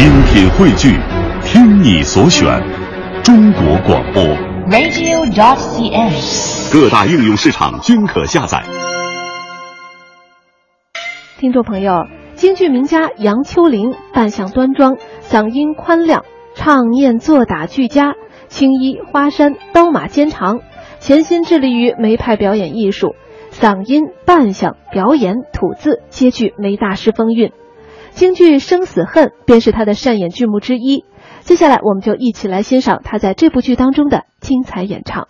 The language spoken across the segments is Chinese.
精品汇聚，听你所选，中国广播。radio.cn。各大应用市场均可下载。听众朋友，京剧名家杨秋玲扮相端庄，嗓音宽亮，唱念做打俱佳，青衣花衫，刀马兼长，潜心致力于梅派表演艺术，嗓音、扮相、表演、吐字皆具梅大师风韵。京剧《生死恨》便是他的擅演剧目之一。接下来，我们就一起来欣赏他在这部剧当中的精彩演唱。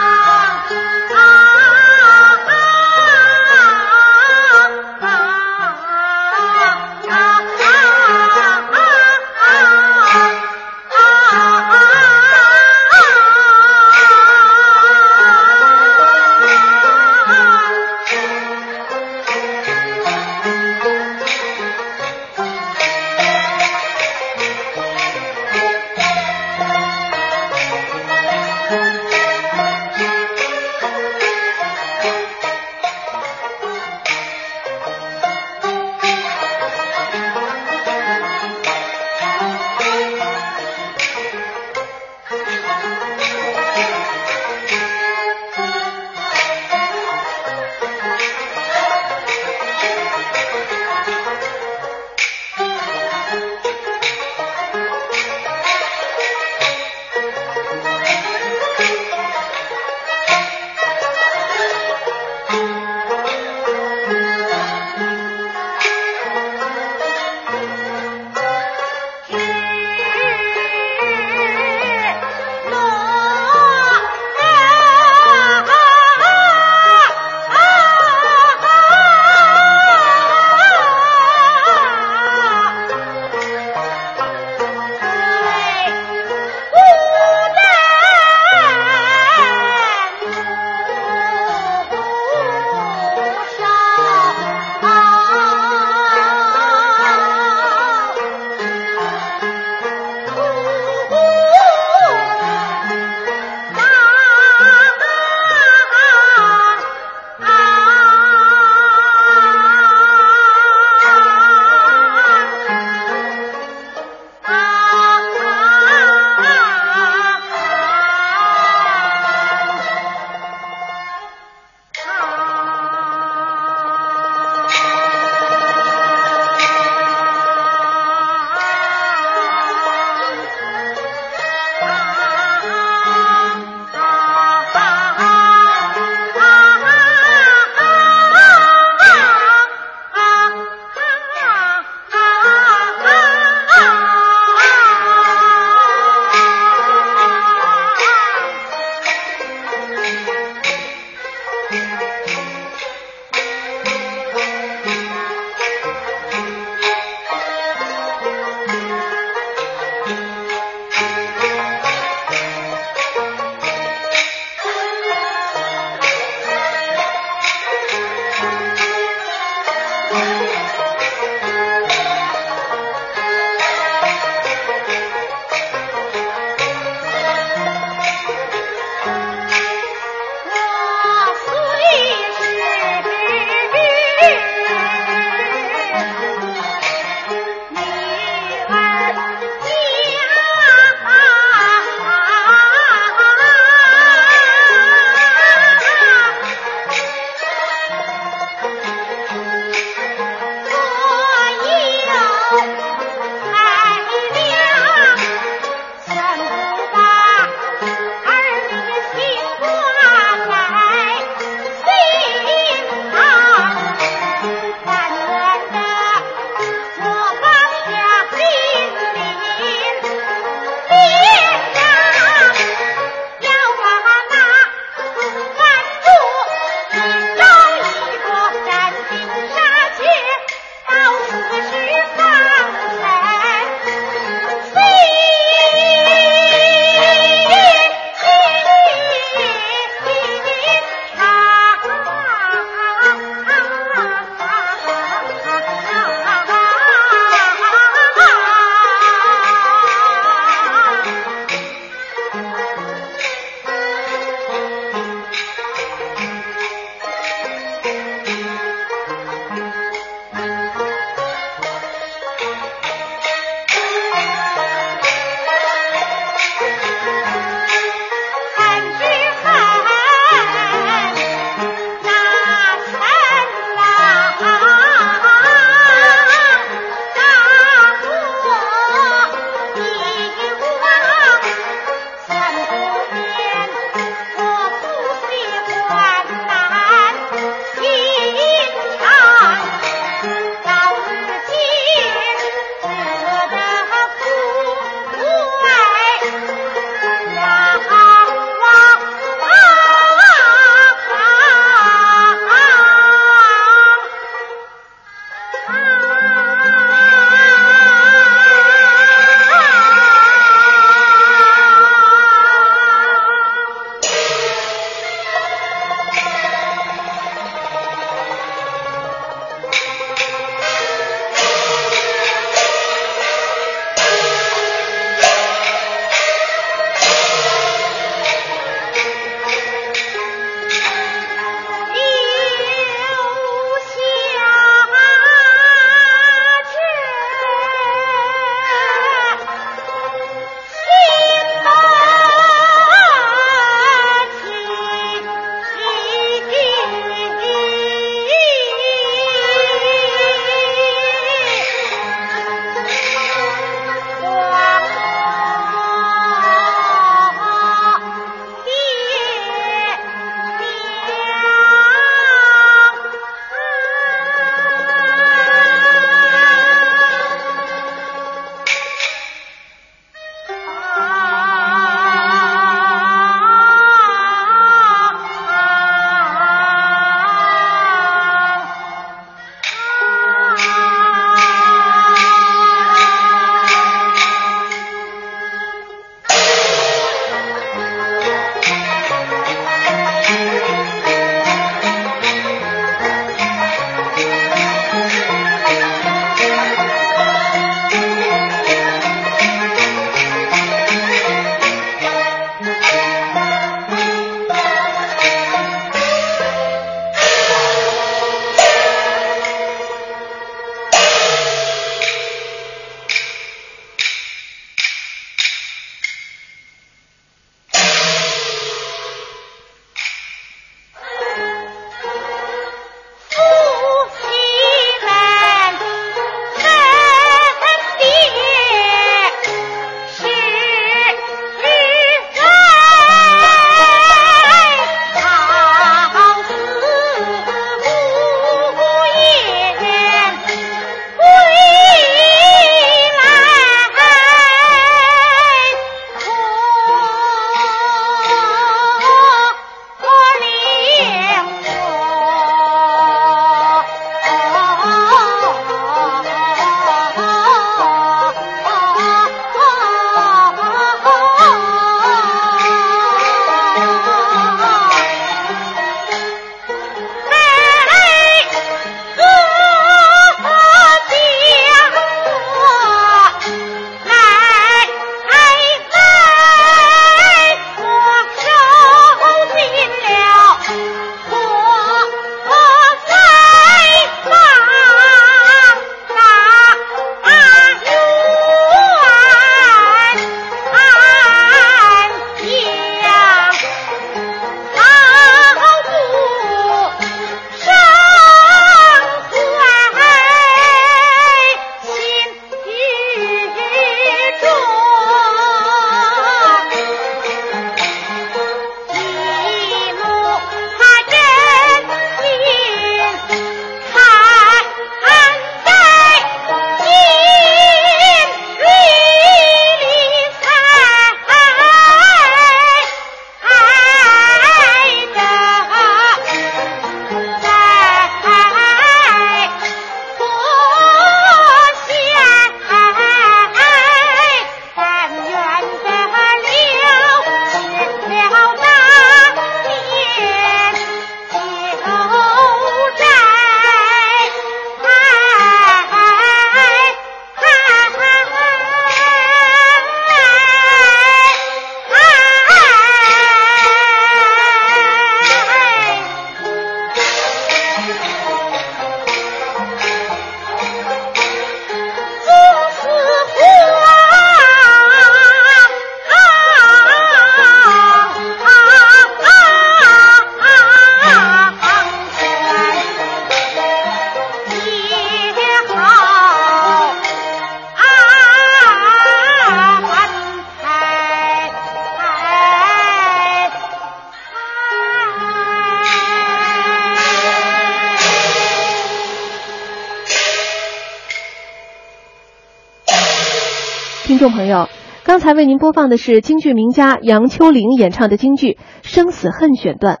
朋友，刚才为您播放的是京剧名家杨秋玲演唱的京剧《生死恨》选段。